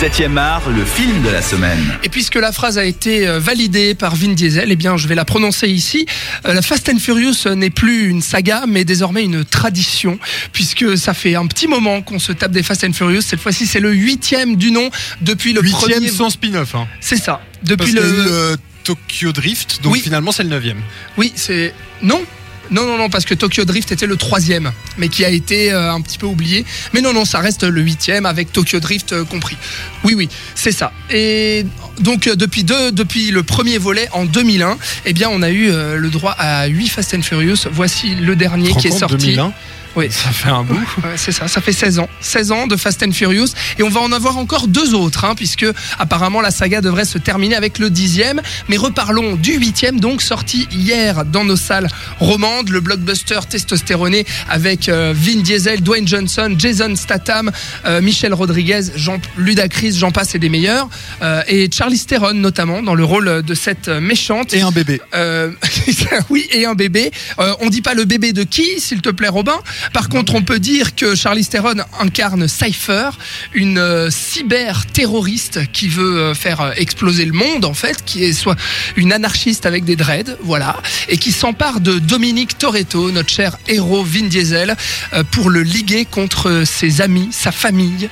7e art, le film de la semaine. Et puisque la phrase a été euh, validée par Vin Diesel, eh bien, je vais la prononcer ici. Euh, La Fast and Furious n'est plus une saga, mais désormais une tradition, puisque ça fait un petit moment qu'on se tape des Fast and Furious. Cette fois-ci, c'est le huitième du nom depuis le Huitième premier. sans spin-off. Hein. C'est ça. Parce Depuis eu le. le Tokyo Drift, donc Oui. finalement c'est le neuvième. Oui, c'est. Non non, non, non, parce que Tokyo Drift était le troisième, mais qui a été euh, un petit peu oublié. Mais non, non, ça reste le huitième avec Tokyo Drift euh, compris. Oui, oui, c'est ça. Et donc euh, depuis deux, depuis le premier volet en 2001, eh bien, on a eu le droit à 8 Fast and Furious. Voici le dernier qui est sorti. 2001, Oui. ça fait un bout. Ouais, c'est ça, ça fait 16 ans. 16 ans de Fast and Furious. Et on va en avoir encore deux autres, hein, puisque apparemment la saga devrait se terminer avec le dixième. Mais reparlons du huitième, donc sorti hier dans nos salles romandes, le blockbuster testostéroné avec euh, Vin Diesel, Dwayne Johnson, Jason Statham, euh, Michel Rodriguez, Jean, Ludacris, j'en passe et des meilleurs. Euh, et Charlie Theron notamment dans le rôle de cette euh, méchante. Et un bébé. Euh, oui, et un bébé. Euh, on dit pas le bébé de qui, s'il te plaît, Robin. Par contre, on peut dire que Charlie Theron incarne Cypher, une euh, cyber-terroriste qui veut euh, faire euh, exploser le monde, en fait, qui est soit une anarchiste avec des dreads, voilà, et qui s'empare de Dominique Toretto, notre cher héros Vin Diesel, pour le liguer contre ses amis, sa famille,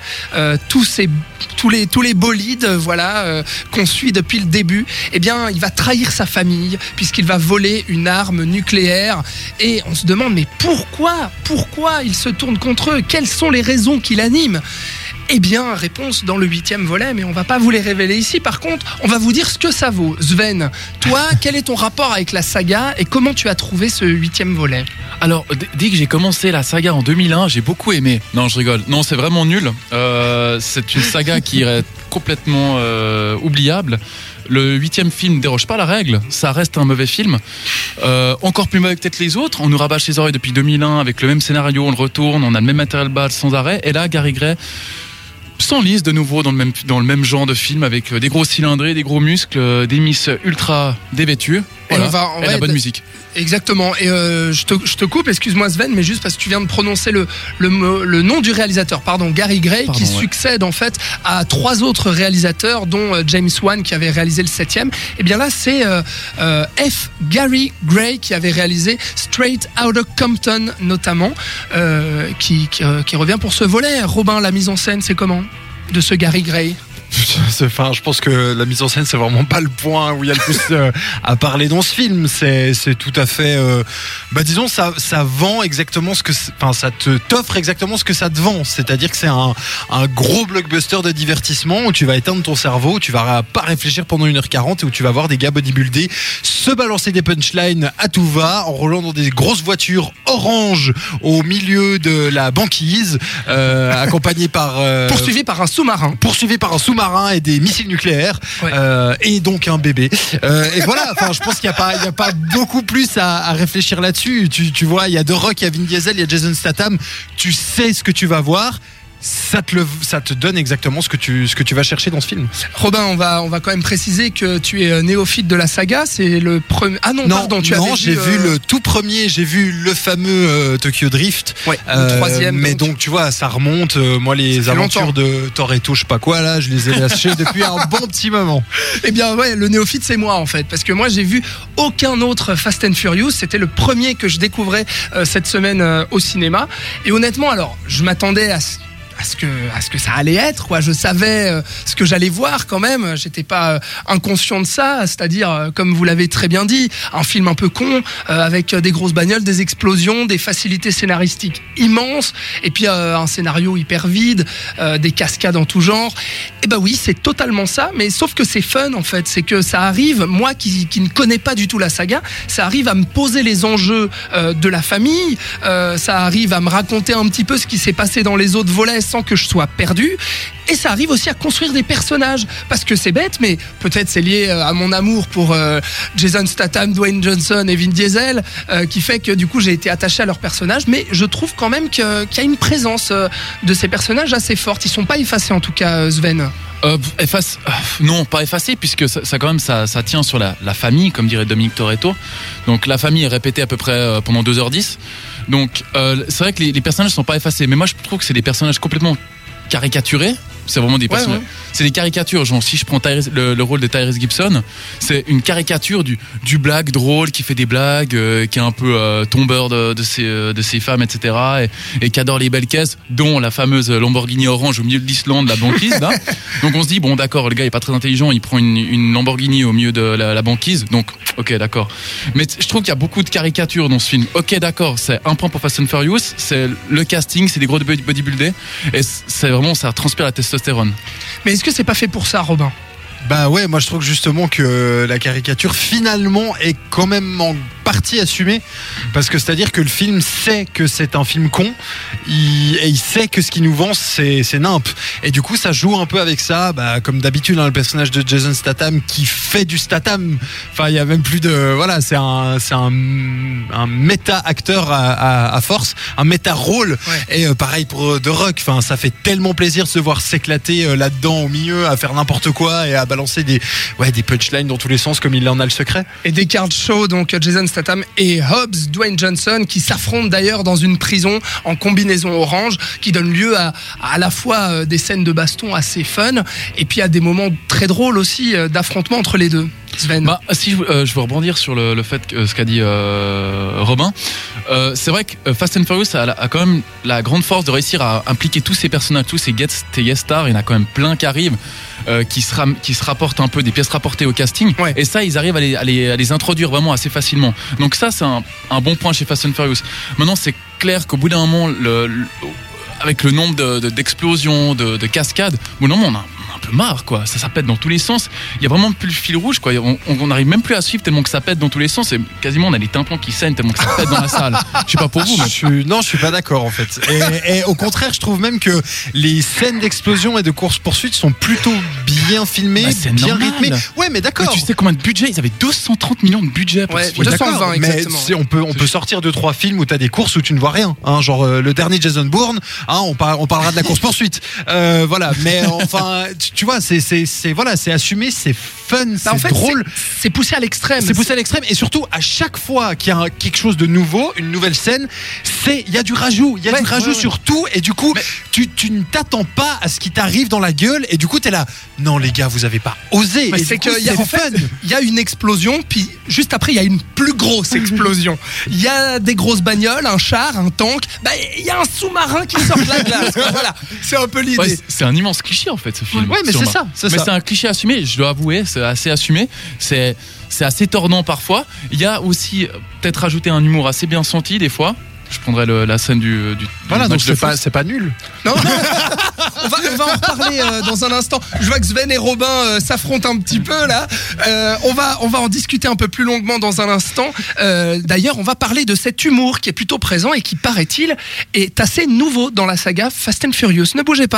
tous ses tous les tous les bolides, voilà, qu'on suit depuis le début. Eh bien, il va trahir sa famille puisqu'il va voler une arme nucléaire. Et on se demande, mais pourquoi il se tourne contre eux? Quelles sont les raisons qui l'animent? Eh bien, réponse dans le huitième volet, mais on va pas vous les révéler ici. Par contre, on va vous dire ce que ça vaut. Sven, toi, quel est ton rapport avec la saga et comment tu as trouvé ce huitième volet? Alors, dès que j'ai commencé la saga en 2001, j'ai beaucoup aimé. Non, je rigole. Non, c'est vraiment nul. Euh, c'est une saga qui complètement euh, oubliable. Le huitième film déroge pas la règle, ça reste un mauvais film. Euh, encore plus mauvais que peut-être les autres. On nous rabâche les oreilles depuis 2001 avec le même scénario, on le retourne, on a le même matériel base sans arrêt. Et là, Gary Gray s'enlise de nouveau dans le même genre de film avec euh, des gros cylindrés, des gros muscles, des miss ultra dévêtues. Voilà. on va- Et la bonne musique. Exactement. Et euh, je, te, je te coupe, excuse-moi Sven, mais juste parce que tu viens de prononcer le, le, le nom du réalisateur, pardon, Gary Gray, Pardon, qui ouais. succède en fait à trois autres réalisateurs, dont euh, James Wan qui avait réalisé le septième. Et bien là, c'est euh, euh, F. Gary Gray qui avait réalisé Straight Outta Compton notamment, euh, qui, qui, qui revient pour ce volet. Robin, la mise en scène, c'est comment? De ce Gary Gray? Enfin, je pense que la mise en scène, c'est vraiment pas le point où il y a le plus euh, à parler dans ce film. C'est, tout à fait, euh, bah disons, ça, vend exactement ce que, enfin, ça t'offre exactement ce que ça te vend. C'est-à-dire que c'est un, un gros blockbuster de divertissement où tu vas éteindre ton cerveau, où tu vas pas réfléchir pendant 1h40 et où tu vas voir des gars bodybuildés se balancer des punchlines à tout va en roulant dans des grosses voitures orange au milieu de la banquise, euh, accompagnés par euh, Poursuivi par un sous-marin. poursuivi par un sous-marin et des missiles nucléaires Ouais. euh, et donc un bébé. Et voilà, enfin, je pense qu'il n'y a pas, il y a pas beaucoup plus à, à réfléchir là-dessus. Tu, tu vois, il y a The Rock, il y a Vin Diesel, il y a Jason Statham. Tu sais ce que tu vas voir. Ça te, le, ça te donne exactement ce que, tu, ce que tu vas chercher dans ce film. Robin, on va, on va quand même préciser que tu es euh, néophyte de la saga. C'est le premier. Ah non, pardon, tu non, j'ai vu, vu euh, le tout premier, j'ai vu le fameux euh, Tokyo Drift. Ouais, le troisième. mais donc. donc. tu vois, ça remonte. moi, les aventures longtemps. de Toretto, je sais pas quoi là, je les ai lâchées depuis un bon petit moment. Eh bien, ouais, le néophyte, c'est moi en fait, parce que moi, j'ai vu aucun autre Fast and Furious. C'était le premier que je découvrais cette semaine au cinéma. Et honnêtement, alors, je m'attendais à ce à ce que à ce que ça allait être quoi. Je savais euh, ce que j'allais voir quand même. J'étais pas euh, inconscient de ça. C'est-à-dire euh, comme vous l'avez très bien dit un film un peu con avec des grosses bagnoles des explosions des facilités scénaristiques immenses et puis un scénario hyper vide des cascades en tout genre. Et bah oui c'est totalement ça mais sauf que c'est fun en fait. C'est que ça arrive moi qui, ne connais pas du tout la saga ça arrive à me poser les enjeux de la famille ça arrive à me raconter un petit peu ce qui s'est passé dans les autres volets sans que je sois perdu. Et ça arrive aussi à construire des personnages. Parce que c'est bête mais peut-être c'est lié euh, à mon amour pour euh, Jason Statham, Dwayne Johnson et Vin Diesel euh, qui fait que du coup j'ai été attaché à leurs personnages. Mais je trouve quand même qu'il y a une présence de ces personnages assez forte. Ils sont pas effacés en tout cas Sven. Efface, non, pas effacé, puisque ça, quand même ça, tient sur la, la famille, comme dirait Dominique Toretto. Donc la famille est répétée à peu près pendant 2h10. Donc euh, c'est vrai que les, les personnages sont pas effacés, mais moi je trouve que c'est des personnages complètement caricaturés. C'est vraiment des Ouais, personnages. ouais. C'est des caricatures. Genre, si je prends Tyrese- le, le rôle de Tyrese Gibson, c'est une caricature du, du blague drôle qui fait des blagues, euh, qui est un peu euh, tombeur de, de, ses, euh, de ses femmes, etc. Et, et qui adore les belles caisses, dont la fameuse Lamborghini orange au milieu de l'Islande, la banquise. Là. Donc on se dit, bon, d'accord, le gars est pas très intelligent, il prend une, une Lamborghini au milieu de la, la banquise. Donc, ok, d'accord. Mais je trouve qu'il y a beaucoup de caricatures dans ce film. Ok, d'accord, c'est un point pour Fast and Furious, c'est le casting, c'est des gros body- bodybuildés, et c'est vraiment, ça transpire la testostérone. Mais est-ce que c'est pas fait pour ça, Robin? Bah ouais, moi je trouve justement que la caricature finalement est quand même en partie assumée. Parce que c'est à dire que le film sait que c'est un film con. Il- et il sait que ce qu'il nous vend c'est c'est nimp. Et du coup ça joue un peu avec ça. Bah, comme d'habitude hein, le personnage de Jason Statham qui fait du Statham. Enfin il y a même plus de voilà c'est un c'est un, un méta acteur à, à- à force. Un méta rôle et euh, pareil pour euh, The Rock. Enfin ça fait tellement plaisir de se voir s'éclater euh, là-dedans au milieu à faire n'importe quoi et à balancer des ouais des punchlines dans tous les sens comme il en a le secret Et des card show, donc Jason Statham et Hobbs, Dwayne Johnson, qui s'affrontent d'ailleurs dans une prison en combinaison orange, qui donne lieu à à la fois euh, des scènes de baston assez fun, et puis à des moments très drôles aussi euh, d'affrontement entre les deux. Sven. Bah, si je, euh, je veux rebondir sur le, le fait que ce qu'a dit euh, Robin, euh, c'est vrai que euh, Fast and Furious a, a quand même la grande force de réussir à impliquer tous ces personnages, tous ces guest, stars. Il y en a quand même plein qui arrivent, euh, qui, se ram- qui se rapportent un peu des pièces rapportées au casting. Ouais. Et ça, ils arrivent à les, à les, à les introduire vraiment assez facilement. Donc ça, c'est un, un bon point chez Fast and Furious. Maintenant, c'est clair qu'au bout d'un moment, le, le- avec le nombre de- de- d'explosions, de, de, cascades, au bout d'un moment, on a, peu marre, quoi. Ça, ça pète dans tous les sens. Il y a vraiment plus le fil rouge, quoi. On, n'arrive même plus à suivre tellement que ça pète dans tous les sens. Et quasiment, on a les tympans qui saignent tellement que ça pète dans la salle. Je sais pas pour vous, Je mais suis- non, je suis pas d'accord en fait. Et, et au contraire, je trouve même que les scènes d'explosion et de course poursuite sont plutôt bien filmées, Bah, c'est bien normal. rythmées. Ouais, mais Mais d'accord. tu sais combien de budget? Ils avaient 230 millions de budget pour Ouais, ce film. Oui, 220 d'accord, exactement. Mais on peut on peut sortir deux trois films où t'as des courses où tu ne vois rien. Hein, genre euh, le dernier Jason Bourne. Hein, on, par- on parlera de la course poursuite. Euh, voilà. Mais enfin, tu, tu vois, c'est c'est c'est voilà, c'est assumé, c'est fun, Bah, c'est en fait, drôle. c'est- poussé à l'extrême. C'est poussé à l'extrême et surtout à chaque fois qu'il y a un- quelque chose de nouveau, une nouvelle scène, c'est il y a du rajout, il y a Ouais, du rajout ouais, ouais. sur tout et du coup Mais- tu, tu ne t'attends pas à ce qui t'arrive dans la gueule et du coup t'es là non les gars vous avez pas osé. C'est que y a, c'est en fait, fun. il y a une explosion, puis juste après, il y a une plus grosse explosion. Il y a des grosses bagnoles, un char, un tank. Bah, il y a un sous-marin qui sort de la glace. quoi. voilà, c'est un peu l'idée. Ouais, c'est- c'est un immense cliché en fait ce film. Ouais, mais c'est ça, Mais c'est un cliché assumé, je dois avouer, c'est assez assumé. C'est assez tordant parfois. Il y a aussi euh, peut-être rajouté un humour assez bien senti des fois. Je prendrais le- la scène du, du Voilà du donc match c'est pas nul. Non on, va, on va en reparler euh, dans un instant. Je vois que Sven et Robin euh, s'affrontent un petit peu là. Euh, on, va, on va en discuter un peu plus longuement dans un instant. D'ailleurs, on va parler de cet humour qui est plutôt présent et qui, paraît-il, est assez nouveau dans la saga Fast and Furious. Ne bougez pas.